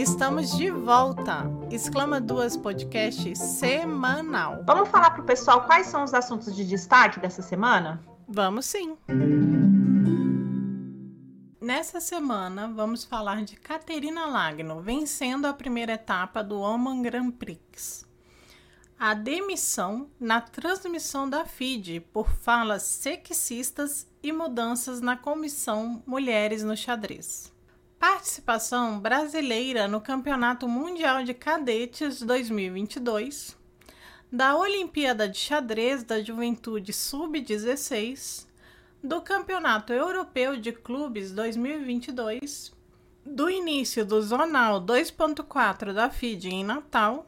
estamos de volta. Exclama Duas Podcast semanal. Vamos falar para o pessoal quais são os assuntos de destaque dessa semana? Vamos sim. Nessa semana, vamos falar de Caterina Lagno vencendo a primeira etapa do Oman Grand Prix. A demissão na transmissão da FIDE por falas sexistas e mudanças na comissão Mulheres no Xadrez. Participação brasileira no Campeonato Mundial de Cadetes 2022, da Olimpíada de Xadrez da Juventude Sub-16, do Campeonato Europeu de Clubes 2022, do início do Zonal 2.4 da FIDE em Natal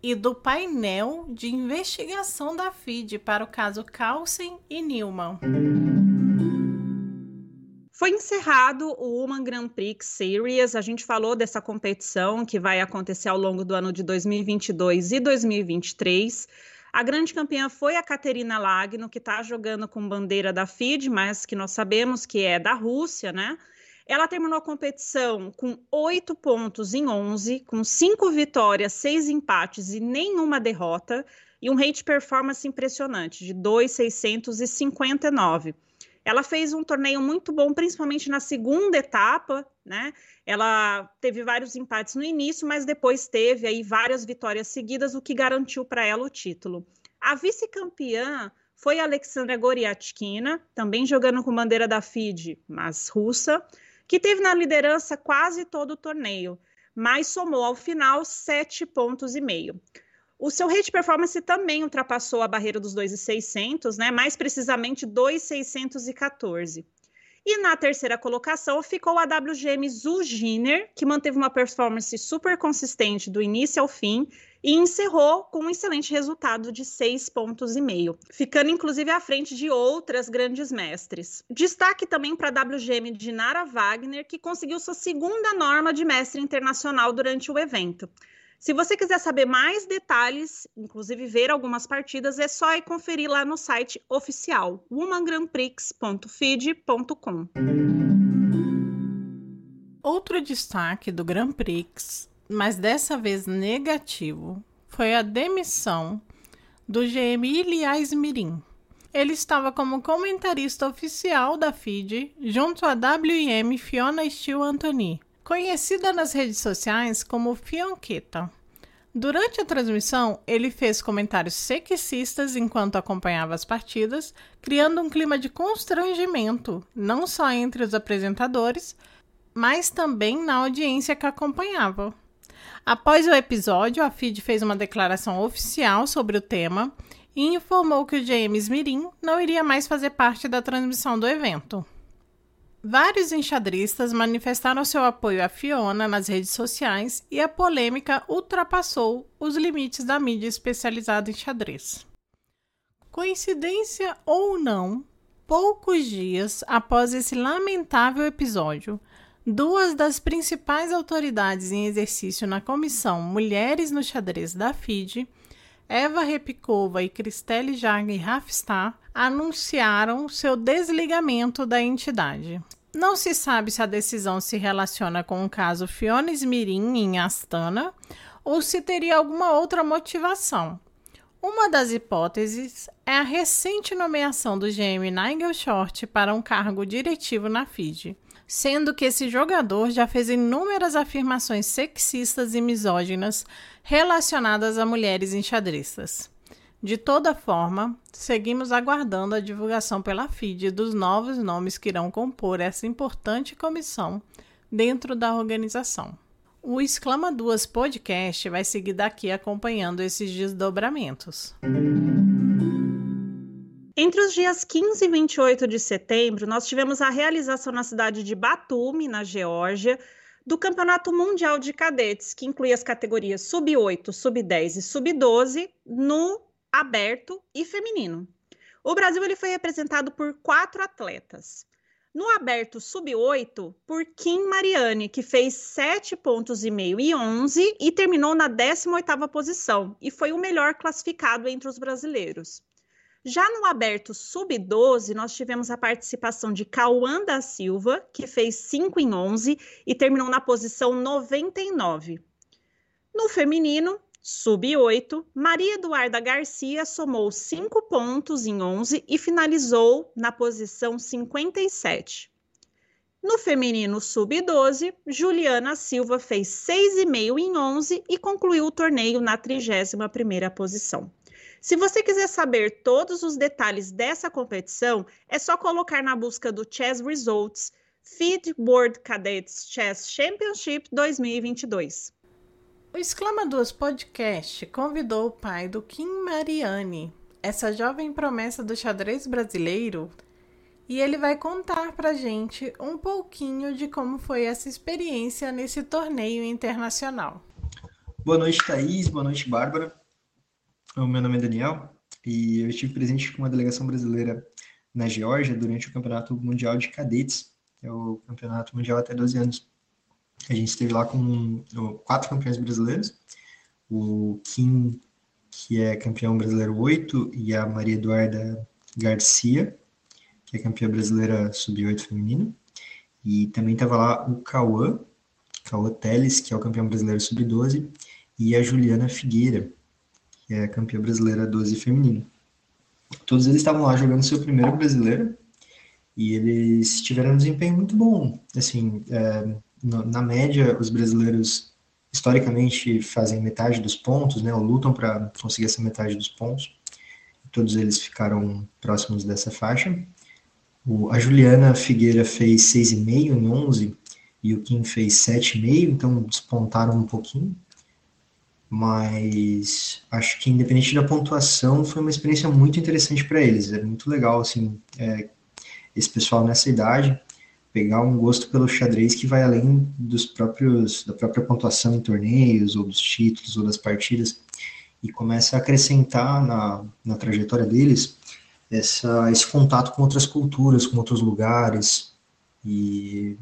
e do painel de investigação da FIDE para o caso Carlsen e Newman. Foi encerrado o Woman Grand Prix Series. A gente falou dessa competição que vai acontecer ao longo do ano de 2022 e 2023. A grande campeã foi a Caterina Lagno, que está jogando com bandeira da FIDE, mas que nós sabemos que é da Rússia, né? Ela terminou a competição com oito pontos em 11, com cinco vitórias, seis empates e nenhuma derrota, e um rate performance impressionante de 2,659. Ela fez um torneio muito bom, principalmente na segunda etapa, né? Ela teve vários empates no início, mas depois teve aí várias vitórias seguidas, o que garantiu para ela o título. A vice-campeã foi a Alexandra Goriatkina, também jogando com bandeira da FIDE, mas russa, que teve na liderança quase todo o torneio, mas somou ao final sete pontos e meio. O seu rate performance também ultrapassou a barreira dos 2,600, né? mais precisamente 2,614. E na terceira colocação ficou a WGM Zuginer, que manteve uma performance super consistente do início ao fim e encerrou com um excelente resultado de seis pontos meio, ficando inclusive à frente de outras grandes mestres. Destaque também para a WGM de Nara Wagner, que conseguiu sua segunda norma de mestre internacional durante o evento. Se você quiser saber mais detalhes, inclusive ver algumas partidas, é só ir conferir lá no site oficial womangrandprix.feed.com. Outro destaque do Grand Prix, mas dessa vez negativo, foi a demissão do GM Ilias Mirim. Ele estava como comentarista oficial da FIDE junto à WM Fiona Steele Anthony conhecida nas redes sociais como Fionqueta. Durante a transmissão, ele fez comentários sexistas enquanto acompanhava as partidas, criando um clima de constrangimento, não só entre os apresentadores, mas também na audiência que acompanhava. Após o episódio, a FID fez uma declaração oficial sobre o tema e informou que o James Mirim não iria mais fazer parte da transmissão do evento. Vários enxadristas manifestaram seu apoio a Fiona nas redes sociais e a polêmica ultrapassou os limites da mídia especializada em xadrez. Coincidência ou não, poucos dias após esse lamentável episódio, duas das principais autoridades em exercício na comissão Mulheres no Xadrez da FIDE, Eva Repicova e Cristelle Jagger Rafstar, anunciaram seu desligamento da entidade. Não se sabe se a decisão se relaciona com o caso Fiona Smirin em Astana ou se teria alguma outra motivação. Uma das hipóteses é a recente nomeação do GM Nigel Short para um cargo diretivo na FIDE, sendo que esse jogador já fez inúmeras afirmações sexistas e misóginas relacionadas a mulheres enxadristas. De toda forma, seguimos aguardando a divulgação pela FIDE dos novos nomes que irão compor essa importante comissão dentro da organização. O Exclama Duas Podcast vai seguir daqui acompanhando esses desdobramentos. Entre os dias 15 e 28 de setembro, nós tivemos a realização na cidade de Batumi, na Geórgia, do Campeonato Mundial de Cadetes, que inclui as categorias sub-8, sub-10 e sub-12, no aberto e feminino. O Brasil ele foi representado por quatro atletas. No aberto sub-8, por Kim Mariani, que fez 7 pontos e meio e 11 e terminou na 18ª posição e foi o melhor classificado entre os brasileiros. Já no aberto sub-12, nós tivemos a participação de Cauã da Silva, que fez 5 em 11 e terminou na posição 99. No feminino, sub-8, Maria Eduarda Garcia somou 5 pontos em 11 e finalizou na posição 57. No feminino sub-12, Juliana Silva fez 6,5 em 11 e concluiu o torneio na 31ª posição. Se você quiser saber todos os detalhes dessa competição, é só colocar na busca do Chess Results Feed World Cadets Chess Championship 2022. O Exclama Duas Podcast convidou o pai do Kim Mariani, essa jovem promessa do xadrez brasileiro, e ele vai contar pra gente um pouquinho de como foi essa experiência nesse torneio internacional. Boa noite, Thaís. Boa noite, Bárbara. O meu nome é Daniel e eu estive presente com uma delegação brasileira na Geórgia durante o Campeonato Mundial de Cadetes, que é o Campeonato Mundial até 12 anos. A gente esteve lá com quatro campeões brasileiros, o Kim, que é campeão brasileiro 8, e a Maria Eduarda Garcia, que é campeã brasileira sub-8 feminino. E também estava lá o Cauã, Cauã Teles, que é o campeão brasileiro sub-12, e a Juliana Figueira, que é campeã brasileira 12 feminino. Todos eles estavam lá jogando seu primeiro brasileiro e eles tiveram um desempenho muito bom. Assim, é, no, na média, os brasileiros historicamente fazem metade dos pontos, né, ou lutam para conseguir essa metade dos pontos. Todos eles ficaram próximos dessa faixa. O, a Juliana Figueira fez 6,5 em 11 e o Kim fez 7,5, então despontaram um pouquinho mas acho que independente da pontuação foi uma experiência muito interessante para eles é muito legal assim é, esse pessoal nessa idade pegar um gosto pelo xadrez que vai além dos próprios da própria pontuação em torneios ou dos títulos ou das partidas e começa a acrescentar na, na trajetória deles essa, esse contato com outras culturas com outros lugares e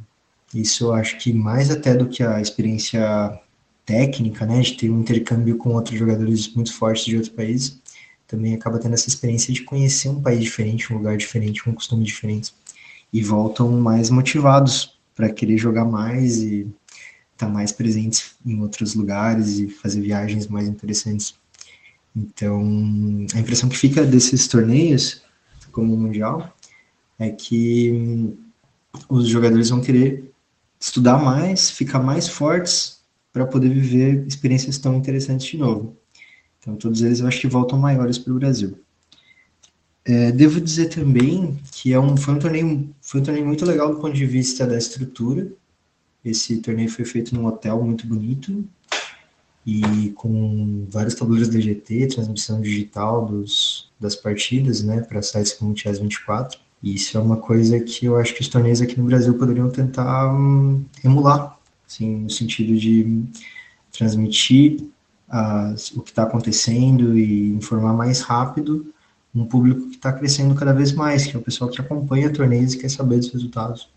isso eu acho que mais até do que a experiência técnica, né, de ter um intercâmbio com outros jogadores muito fortes de outros países, também acaba tendo essa experiência de conhecer um país diferente, um lugar diferente, um costume diferente, e voltam mais motivados para querer jogar mais e estar tá mais presentes em outros lugares e fazer viagens mais interessantes. Então, a impressão que fica desses torneios, como o Mundial, é que os jogadores vão querer estudar mais, ficar mais fortes para poder viver experiências tão interessantes de novo. Então, todos eles eu acho que voltam maiores para o Brasil. É, devo dizer também que é um, foi, um torneio, foi um torneio muito legal do ponto de vista da estrutura. Esse torneio foi feito num hotel muito bonito e com vários tabuleiros DGT, transmissão digital dos, das partidas, né, para sites como o Chess 24. E isso é uma coisa que eu acho que os torneios aqui no Brasil poderiam tentar um, emular assim, no sentido de transmitir as, o que está acontecendo e informar mais rápido um público que está crescendo cada vez mais, que é o pessoal que acompanha torneios e quer saber dos resultados,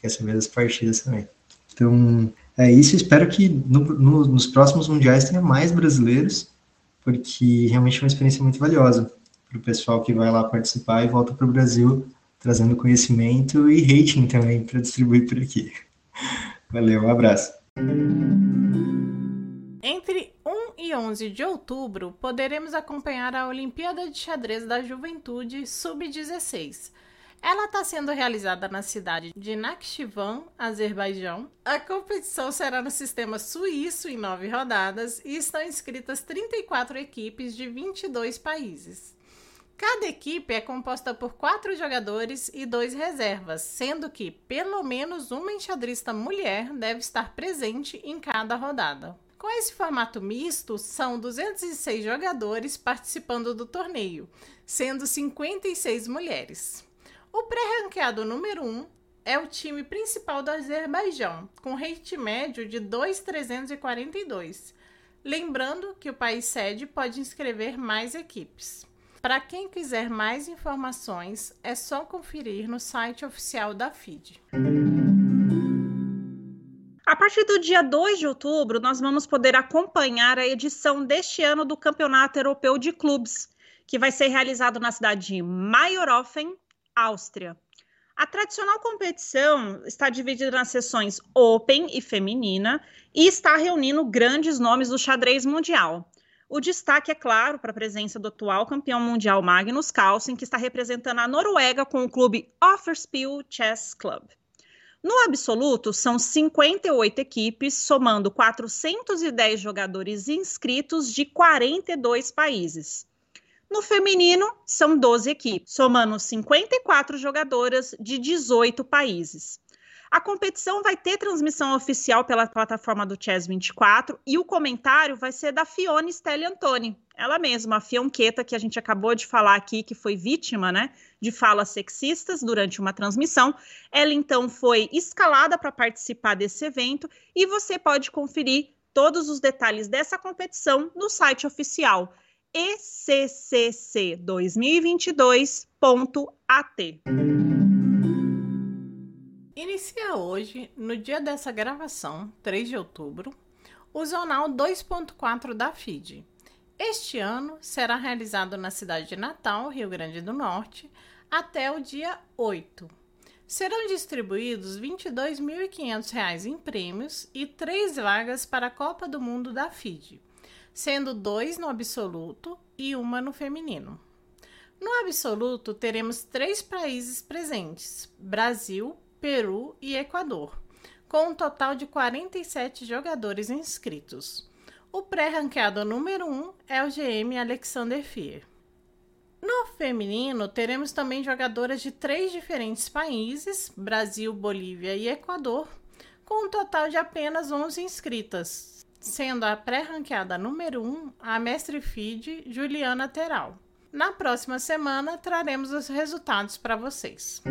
quer saber das partidas também. Então, é isso. Espero que no, no, nos próximos mundiais tenha mais brasileiros, porque realmente é uma experiência muito valiosa para o pessoal que vai lá participar e volta para o Brasil trazendo conhecimento e rating também para distribuir por aqui. Valeu, um abraço. Entre 1 e 11 de outubro, poderemos acompanhar a Olimpíada de Xadrez da Juventude Sub-16. Ela está sendo realizada na cidade de Nakhchivan, Azerbaijão. A competição será no sistema suíço em nove rodadas e estão inscritas 34 equipes de 22 países. Cada equipe é composta por quatro jogadores e dois reservas, sendo que pelo menos uma enxadrista mulher deve estar presente em cada rodada. Com esse formato misto, são 206 jogadores participando do torneio, sendo 56 mulheres. O pré-ranqueado número 1 é o time principal do Azerbaijão, com rate médio de 2,342. Lembrando que o país sede pode inscrever mais equipes. Para quem quiser mais informações, é só conferir no site oficial da FIDE. Partir do dia 2 de outubro, nós vamos poder acompanhar a edição deste ano do Campeonato Europeu de Clubes, que vai ser realizado na cidade de Mayorhofen, Áustria. A tradicional competição está dividida nas sessões Open e Feminina e está reunindo grandes nomes do xadrez mundial. O destaque é claro para a presença do atual campeão mundial Magnus Carlsen, que está representando a Noruega com o clube Offerspiel Chess Club. No absoluto, são 58 equipes, somando 410 jogadores inscritos de 42 países. No feminino, são 12 equipes, somando 54 jogadoras de 18 países. A competição vai ter transmissão oficial pela plataforma do Chess 24 e o comentário vai ser da Fiona Stelli Antoni, ela mesma, a Fionqueta, que a gente acabou de falar aqui, que foi vítima né, de falas sexistas durante uma transmissão. Ela então foi escalada para participar desse evento e você pode conferir todos os detalhes dessa competição no site oficial eccc2022.at. Inicia hoje, no dia dessa gravação, 3 de outubro, o Zonal 2.4 da FIDE. Este ano será realizado na cidade de Natal, Rio Grande do Norte, até o dia 8. Serão distribuídos R$ 22.500 em prêmios e três vagas para a Copa do Mundo da FIDE sendo dois no absoluto e uma no feminino. No absoluto, teremos três países presentes: Brasil, Peru e Equador, com um total de 47 jogadores inscritos. O pré-ranqueado número 1 um é o GM Alexander Fier. No feminino, teremos também jogadoras de três diferentes países: Brasil, Bolívia e Equador, com um total de apenas 11 inscritas, sendo a pré-ranqueada número 1 um, a mestre feed Juliana Teral. Na próxima semana traremos os resultados para vocês.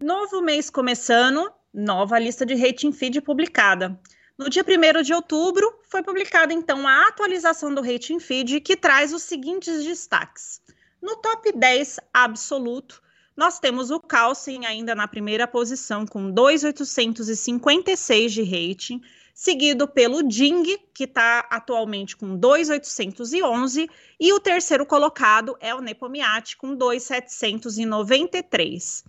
Novo mês começando, nova lista de rating feed publicada. No dia 1 de outubro, foi publicada então a atualização do rating feed que traz os seguintes destaques. No top 10 absoluto, nós temos o Carlsen ainda na primeira posição com 2,856 de rating, seguido pelo Ding, que está atualmente com 2,811, e o terceiro colocado é o Nepomiat com 2,793.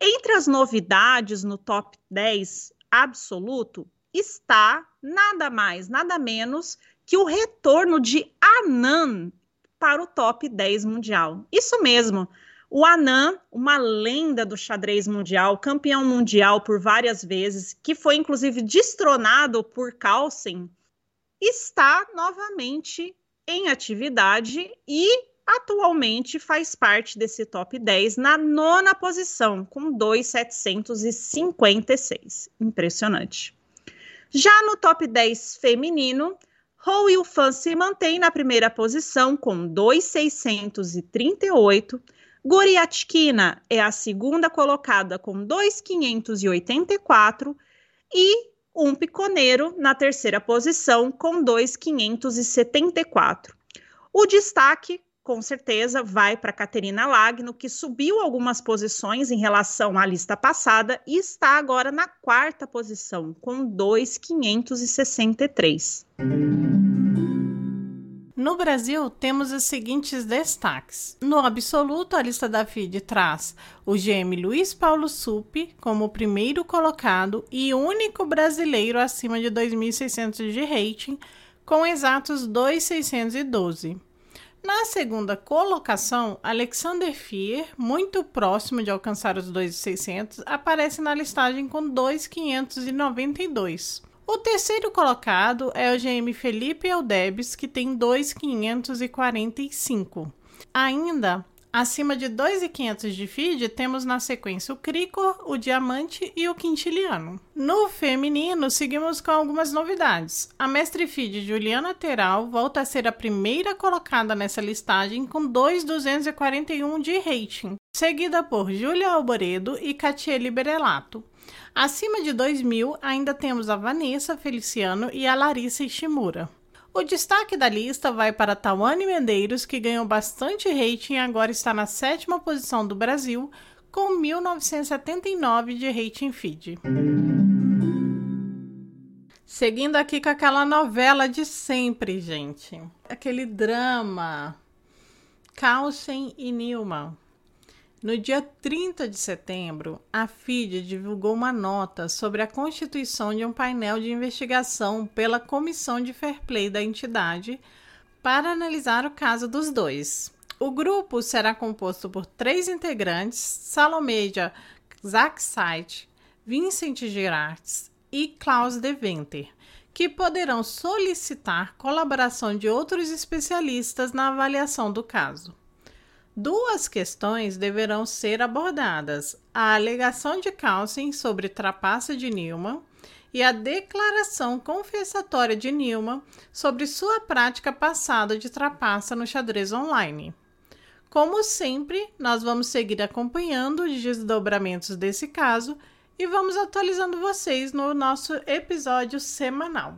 Entre as novidades no top 10 absoluto está nada mais, nada menos que o retorno de Anan para o top 10 mundial. Isso mesmo. O Anand, uma lenda do xadrez mundial, campeão mundial por várias vezes, que foi inclusive destronado por Carlsen, está novamente em atividade e atualmente faz parte desse top 10 na nona posição, com 2,756. Impressionante. Já no top 10 feminino, Hou Yufan se mantém na primeira posição com 2,638 Goriatkina é a segunda colocada com 2,584 e um piconeiro na terceira posição com 2,574. O destaque, com certeza, vai para Caterina Lagno, que subiu algumas posições em relação à lista passada e está agora na quarta posição com 2,563. No Brasil, temos os seguintes destaques. No absoluto, a lista da FIDE traz o GM Luiz Paulo Supi como primeiro colocado e único brasileiro acima de 2.600 de rating, com exatos 2.612. Na segunda colocação, Alexander Fier, muito próximo de alcançar os 2.600, aparece na listagem com 2.592. O terceiro colocado é o GM Felipe Eldebes, que tem 2,545. Ainda, Acima de 2,500 de feed, temos na sequência o Cricor, o Diamante e o Quintiliano. No feminino, seguimos com algumas novidades. A mestre feed Juliana Teral volta a ser a primeira colocada nessa listagem com 2,241 de rating, seguida por Júlia Alboredo e Catiele Berelato. Acima de 2.000, ainda temos a Vanessa Feliciano e a Larissa Ishimura. O destaque da lista vai para Tawane Medeiros, que ganhou bastante rating e agora está na sétima posição do Brasil, com 1979 de rating feed. Seguindo aqui com aquela novela de sempre, gente. Aquele drama. Carlsen e Nilma. No dia 30 de setembro, a FIDE divulgou uma nota sobre a constituição de um painel de investigação pela Comissão de Fair Play da entidade para analisar o caso dos dois. O grupo será composto por três integrantes: Salomeja Zackside, Vincent Girards e Klaus Deventer, que poderão solicitar colaboração de outros especialistas na avaliação do caso. Duas questões deverão ser abordadas: a alegação de Carlsen sobre trapaça de Nilma e a declaração confessatória de Nilma sobre sua prática passada de trapaça no xadrez online. Como sempre, nós vamos seguir acompanhando os desdobramentos desse caso e vamos atualizando vocês no nosso episódio semanal.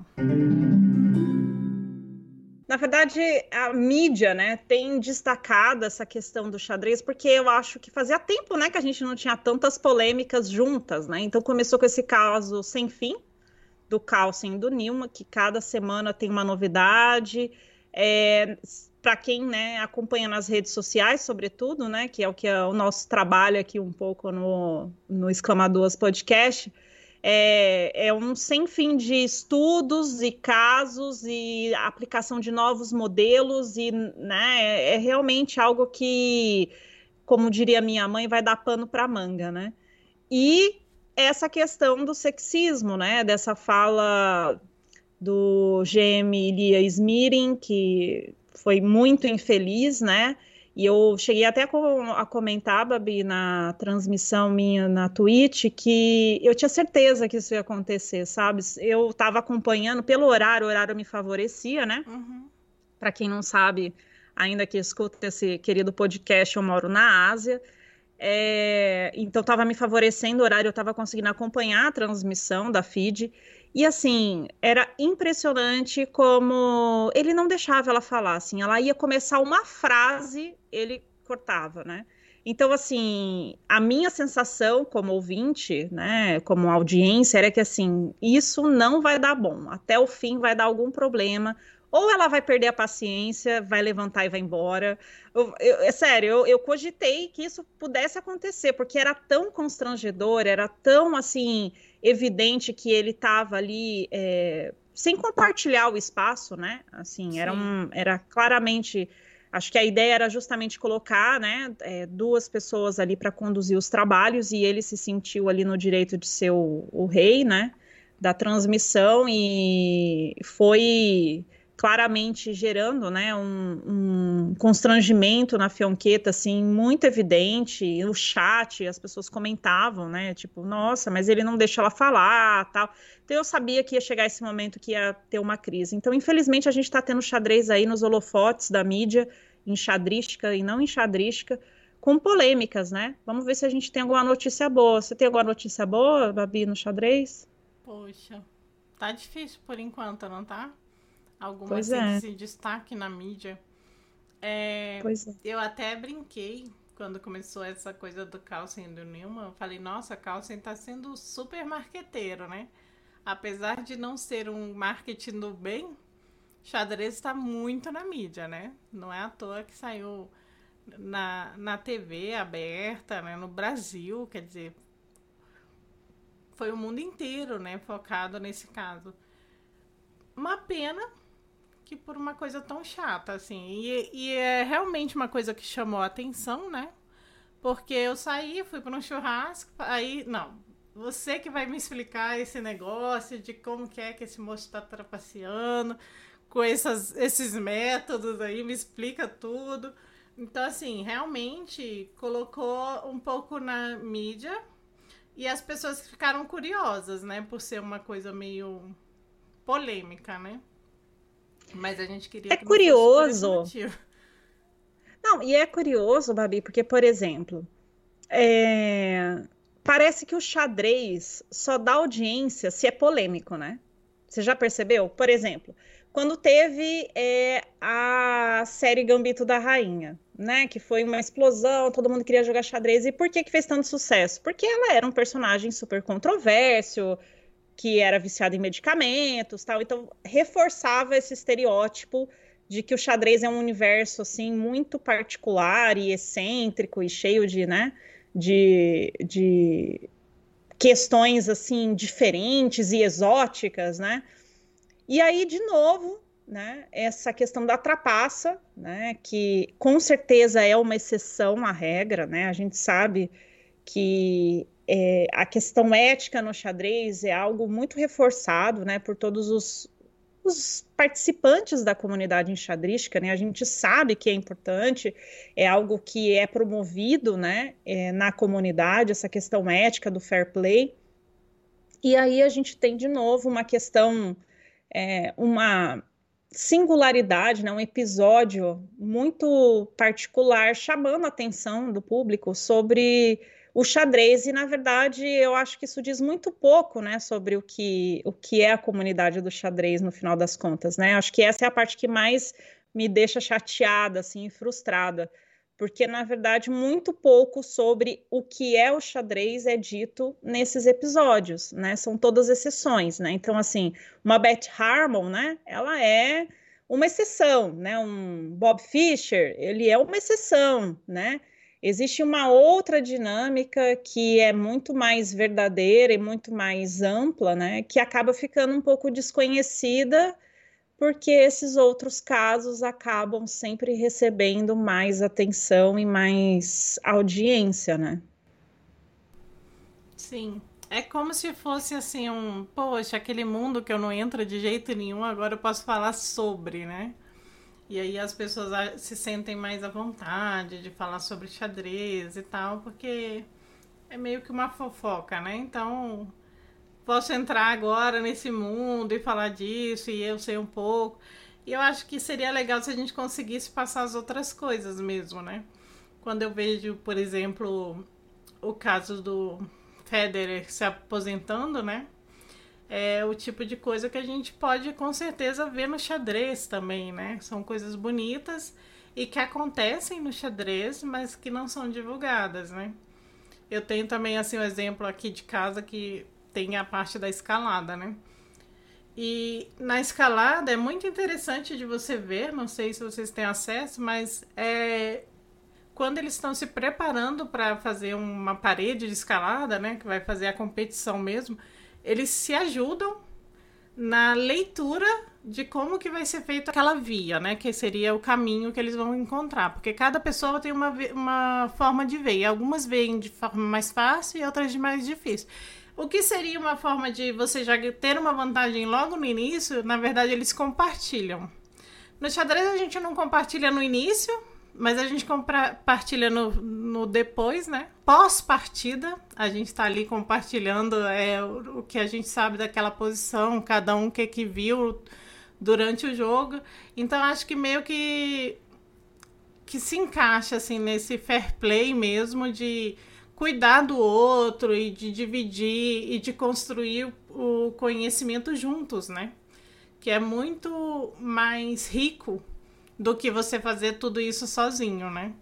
Na verdade, a mídia, né, tem destacado essa questão do xadrez, porque eu acho que fazia tempo, né, que a gente não tinha tantas polêmicas juntas, né? Então começou com esse caso sem fim do Carlsen e do Nilma, que cada semana tem uma novidade. É, para quem né, acompanha nas redes sociais, sobretudo, né, que é o que é o nosso trabalho aqui um pouco no, no Exclamadoras Podcast, é, é um sem fim de estudos e casos e aplicação de novos modelos e né, é, realmente algo que, como diria minha mãe, vai dar pano para manga, né? E essa questão do sexismo, né? Dessa fala do GM Ilia Smirin, que foi muito infeliz, né? E eu cheguei até a comentar, Babi, na transmissão minha na Twitch, que eu tinha certeza que isso ia acontecer, sabe? Eu estava acompanhando pelo horário, o horário me favorecia, né? Uhum. Para quem não sabe, ainda que escuta esse querido podcast, eu moro na Ásia. É, então estava me favorecendo o horário, eu estava conseguindo acompanhar a transmissão da feed. E assim, era impressionante como ele não deixava ela falar, assim, ela ia começar uma frase, ele cortava, né? Então, assim, a minha sensação como ouvinte, né, como audiência, era que, assim, isso não vai dar bom. Até o fim vai dar algum problema. Ou ela vai perder a paciência, vai levantar e vai embora. Eu, eu, é sério, eu, eu cogitei que isso pudesse acontecer, porque era tão constrangedor, era tão, assim, evidente que ele estava ali é, sem compartilhar o espaço, né? Assim, era, um, era claramente. Acho que a ideia era justamente colocar né, é, duas pessoas ali para conduzir os trabalhos e ele se sentiu ali no direito de ser o, o rei, né? Da transmissão e foi claramente gerando né, um, um, constrangimento na Fionqueta, assim, muito evidente, no chat, as pessoas comentavam, né, tipo, nossa, mas ele não deixa ela falar, tal, então eu sabia que ia chegar esse momento que ia ter uma crise, então infelizmente a gente está tendo xadrez aí nos holofotes da mídia, enxadrística e não enxadrística, com polêmicas, né, vamos ver se a gente tem alguma notícia boa, você tem alguma notícia boa, Babi, no xadrez? Poxa, tá difícil por enquanto, não tá? Alguma pois assim, é. destaque na mídia. É, pois é. Eu até brinquei quando começou essa coisa do Carlsen do Newman. Eu falei, nossa, Carlsen tá sendo super marqueteiro, né? Apesar de não ser um marketing do bem, xadrez está muito na mídia, né? Não é à toa que saiu na, na TV aberta, né? No Brasil, quer dizer, foi o mundo inteiro, né? Focado nesse caso. Uma pena que por uma coisa tão chata, assim. E, e é realmente uma coisa que chamou a atenção, né? Porque eu saí, fui para um churrasco, aí, não, você que vai me explicar esse negócio de como que é que esse moço está trapaceando com essas, esses métodos aí, me explica tudo. Então, assim, realmente colocou um pouco na mídia e as pessoas ficaram curiosas, né? Por ser uma coisa meio polêmica, né? Mas a gente queria. É que curioso. Não, e é curioso, Babi, porque, por exemplo, é... parece que o xadrez só dá audiência se é polêmico, né? Você já percebeu? Por exemplo, quando teve é, a série Gambito da Rainha, né? Que foi uma explosão, todo mundo queria jogar xadrez. E por que, que fez tanto sucesso? Porque ela era um personagem super controverso, que era viciado em medicamentos, tal. Então reforçava esse estereótipo de que o xadrez é um universo assim muito particular e excêntrico e cheio de, né, de, de questões assim diferentes e exóticas, né? E aí, de novo, né, essa questão da trapaça, né, que com certeza é uma exceção à regra, né? A gente sabe que é, a questão ética no xadrez é algo muito reforçado, né, por todos os, os participantes da comunidade enxadrística, né? A gente sabe que é importante, é algo que é promovido, né, é, na comunidade, essa questão ética do fair play. E aí a gente tem de novo uma questão é, uma singularidade, né, um episódio muito particular, chamando a atenção do público sobre o xadrez, e na verdade eu acho que isso diz muito pouco né, sobre o que, o que é a comunidade do xadrez no final das contas. Né? Acho que essa é a parte que mais me deixa chateada, assim, frustrada porque na verdade muito pouco sobre o que é o xadrez é dito nesses episódios, né? São todas exceções, né? Então assim, uma Beth Harmon, né? Ela é uma exceção, né? Um Bob Fischer, ele é uma exceção, né? Existe uma outra dinâmica que é muito mais verdadeira e muito mais ampla, né? Que acaba ficando um pouco desconhecida porque esses outros casos acabam sempre recebendo mais atenção e mais audiência, né? Sim. É como se fosse assim um, poxa, aquele mundo que eu não entro de jeito nenhum, agora eu posso falar sobre, né? E aí as pessoas se sentem mais à vontade de falar sobre xadrez e tal, porque é meio que uma fofoca, né? Então, posso entrar agora nesse mundo e falar disso e eu sei um pouco. E eu acho que seria legal se a gente conseguisse passar as outras coisas mesmo, né? Quando eu vejo, por exemplo, o caso do Federer se aposentando, né? É o tipo de coisa que a gente pode com certeza ver no xadrez também, né? São coisas bonitas e que acontecem no xadrez, mas que não são divulgadas, né? Eu tenho também assim um exemplo aqui de casa que tem a parte da escalada, né? E na escalada é muito interessante de você ver, não sei se vocês têm acesso, mas é quando eles estão se preparando para fazer uma parede de escalada, né, que vai fazer a competição mesmo, eles se ajudam na leitura de como que vai ser feita aquela via, né, que seria o caminho que eles vão encontrar, porque cada pessoa tem uma, uma forma de ver, e algumas veem de forma mais fácil e outras de mais difícil. O que seria uma forma de você já ter uma vantagem logo no início? Na verdade, eles compartilham. No xadrez a gente não compartilha no início, mas a gente compartilha no, no depois, né? Pós-partida, a gente está ali compartilhando é, o, que a gente sabe daquela posição, cada um o que, que viu durante o jogo. Então acho que meio que que se encaixa assim nesse fair play mesmo de cuidar do outro e de dividir e de construir o conhecimento juntos, né? Que é muito mais rico do que você fazer tudo isso sozinho, né?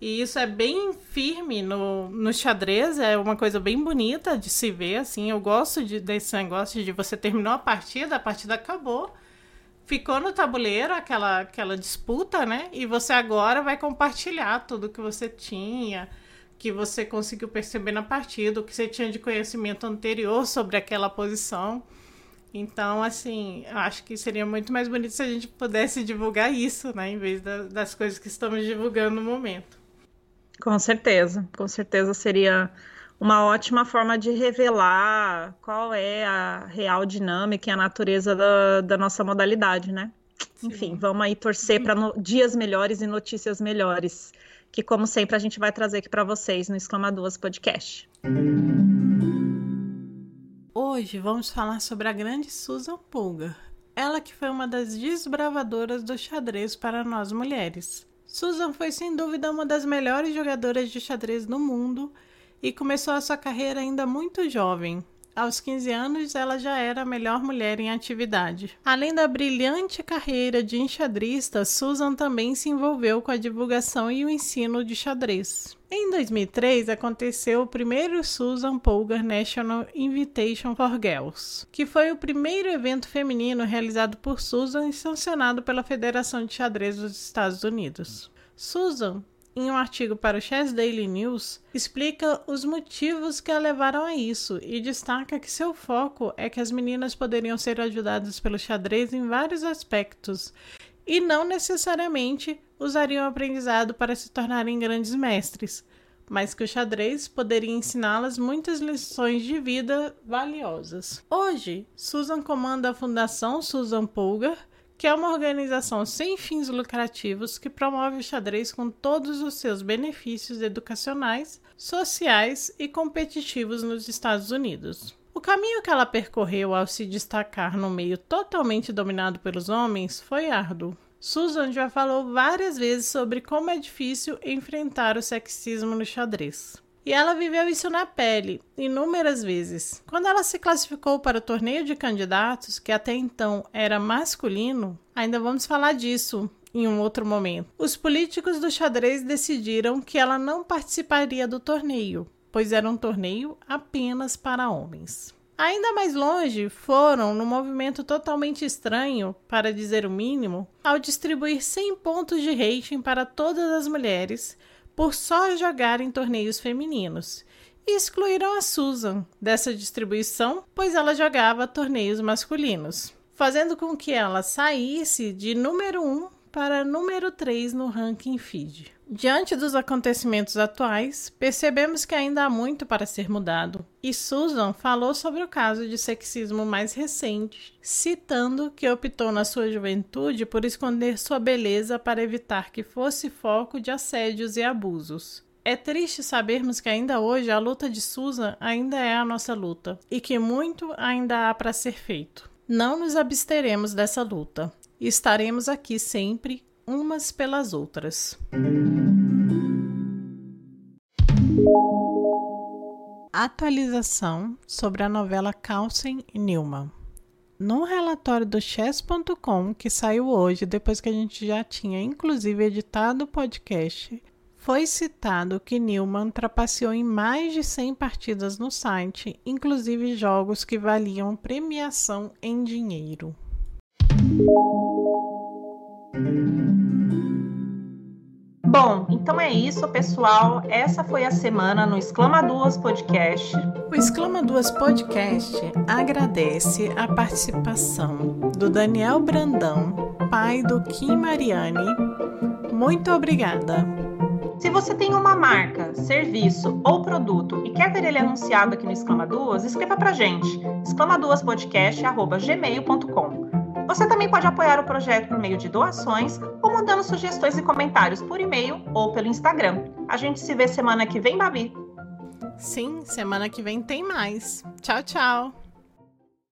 E isso é bem firme no, no xadrez, é uma coisa bem bonita de se ver, assim. Eu gosto de, desse negócio de você terminou a partida, a partida acabou, ficou no tabuleiro aquela, aquela disputa, né? E você agora vai compartilhar tudo que você tinha, que você conseguiu perceber na partida, o que você tinha de conhecimento anterior sobre aquela posição. Então, assim, acho que seria muito mais bonito se a gente pudesse divulgar isso, né, em vez da, das coisas que estamos divulgando no momento. Com certeza, com certeza seria uma ótima forma de revelar qual é a real dinâmica e a natureza da, da nossa modalidade, né? enfim, vamos aí torcer para dias melhores e notícias melhores, que como sempre a gente vai trazer aqui para vocês no Exclama Duas Podcast. Hoje vamos falar sobre a grande Susan Pulgar, ela que foi uma das desbravadoras do xadrez para nós mulheres. Susan foi sem dúvida uma das melhores jogadoras de xadrez do mundo e começou a sua carreira ainda muito jovem, aos 15 anos, ela já era a melhor mulher em atividade. Além da brilhante carreira de enxadrista, Susan também se envolveu com a divulgação e o ensino de xadrez. Em 2003, aconteceu o primeiro Susan Polgar National Invitation for Girls, que foi o primeiro evento feminino realizado por Susan e sancionado pela Federação de Xadrez dos Estados Unidos. Susan em um artigo para o Chess Daily News, explica os motivos que a levaram a isso e destaca que seu foco é que as meninas poderiam ser ajudadas pelo xadrez em vários aspectos e não necessariamente usariam o aprendizado para se tornarem grandes mestres, mas que o xadrez poderia ensiná-las muitas lições de vida valiosas. Hoje, Susan comanda a Fundação Susan Polgar que é uma organização sem fins lucrativos que promove o xadrez com todos os seus benefícios educacionais, sociais e competitivos nos Estados Unidos. O caminho que ela percorreu ao se destacar no meio totalmente dominado pelos homens foi árduo. Susan já falou várias vezes sobre como é difícil enfrentar o sexismo no xadrez. E ela viveu isso na pele, inúmeras vezes. Quando ela se classificou para o torneio de candidatos, que até então era masculino, ainda vamos falar disso em um outro momento. Os políticos do xadrez decidiram que ela não participaria do torneio, pois era um torneio apenas para homens. Ainda mais longe foram no movimento totalmente estranho, para dizer o mínimo, ao distribuir 100 pontos de rating para todas as mulheres por só jogar em torneios femininos. E excluíram a Susan dessa distribuição, pois ela jogava torneios masculinos, fazendo com que ela saísse de número 1 para número 3 no ranking feed. Diante dos acontecimentos atuais, percebemos que ainda há muito para ser mudado, e Susan falou sobre o caso de sexismo mais recente, citando que optou na sua juventude por esconder sua beleza para evitar que fosse foco de assédios e abusos. É triste sabermos que ainda hoje a luta de Susan ainda é a nossa luta e que muito ainda há para ser feito. Não nos absteremos dessa luta. Estaremos aqui sempre umas pelas outras. Atualização sobre a novela Carlsen e Newman. No relatório do chess.com que saiu hoje, depois que a gente já tinha inclusive editado o podcast, foi citado que Newman trapaceou em mais de 100 partidas no site, inclusive jogos que valiam premiação em dinheiro. Bom, então é isso, pessoal. Essa foi a semana no Exclama Duas Podcast. O Exclama Duas Podcast agradece a participação do Daniel Brandão, pai do Kim Mariani. Muito obrigada. Se você tem uma marca, serviço ou produto e quer ver ele anunciado aqui no Exclama Duas, escreva pra gente. exclamaduaspodcast@gmail.com. Você também pode apoiar o projeto por meio de doações ou mandando sugestões e comentários por e-mail ou pelo Instagram. A gente se vê semana que vem, Babi. Sim, semana que vem tem mais. Tchau, tchau.